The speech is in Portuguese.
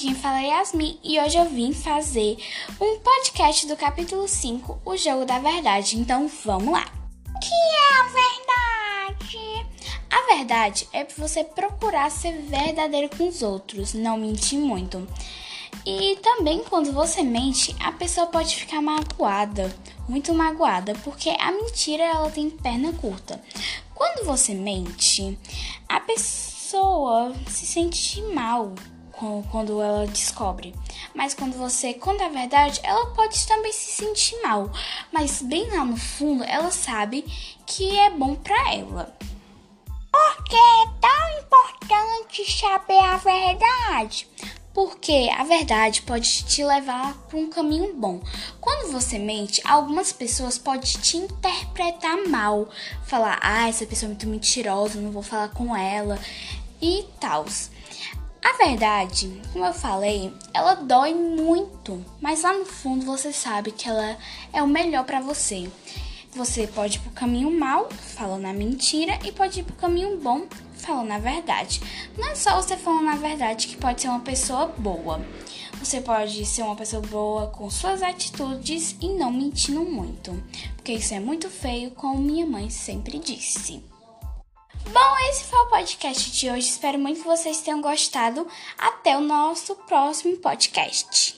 Quem fala é Yasmin e hoje eu vim fazer um podcast do capítulo 5, O Jogo da Verdade. Então vamos lá. O que é a verdade? A verdade é você procurar ser verdadeiro com os outros, não mentir muito. E também quando você mente, a pessoa pode ficar magoada, muito magoada, porque a mentira ela tem perna curta. Quando você mente, a pessoa se sente mal quando ela descobre. Mas quando você conta a verdade, ela pode também se sentir mal. Mas bem lá no fundo, ela sabe que é bom para ela. Por que é tão importante saber a verdade? Porque a verdade pode te levar para um caminho bom. Quando você mente, algumas pessoas podem te interpretar mal, falar: "Ah, essa pessoa é muito mentirosa, não vou falar com ela" e tal. A verdade, como eu falei, ela dói muito, mas lá no fundo você sabe que ela é o melhor para você. Você pode ir pro caminho mal, falando a mentira, e pode ir pro caminho bom, falando a verdade. Não é só você falando a verdade que pode ser uma pessoa boa. Você pode ser uma pessoa boa com suas atitudes e não mentindo muito, porque isso é muito feio, como minha mãe sempre disse. Bom, esse foi o podcast de hoje. Espero muito que vocês tenham gostado. Até o nosso próximo podcast.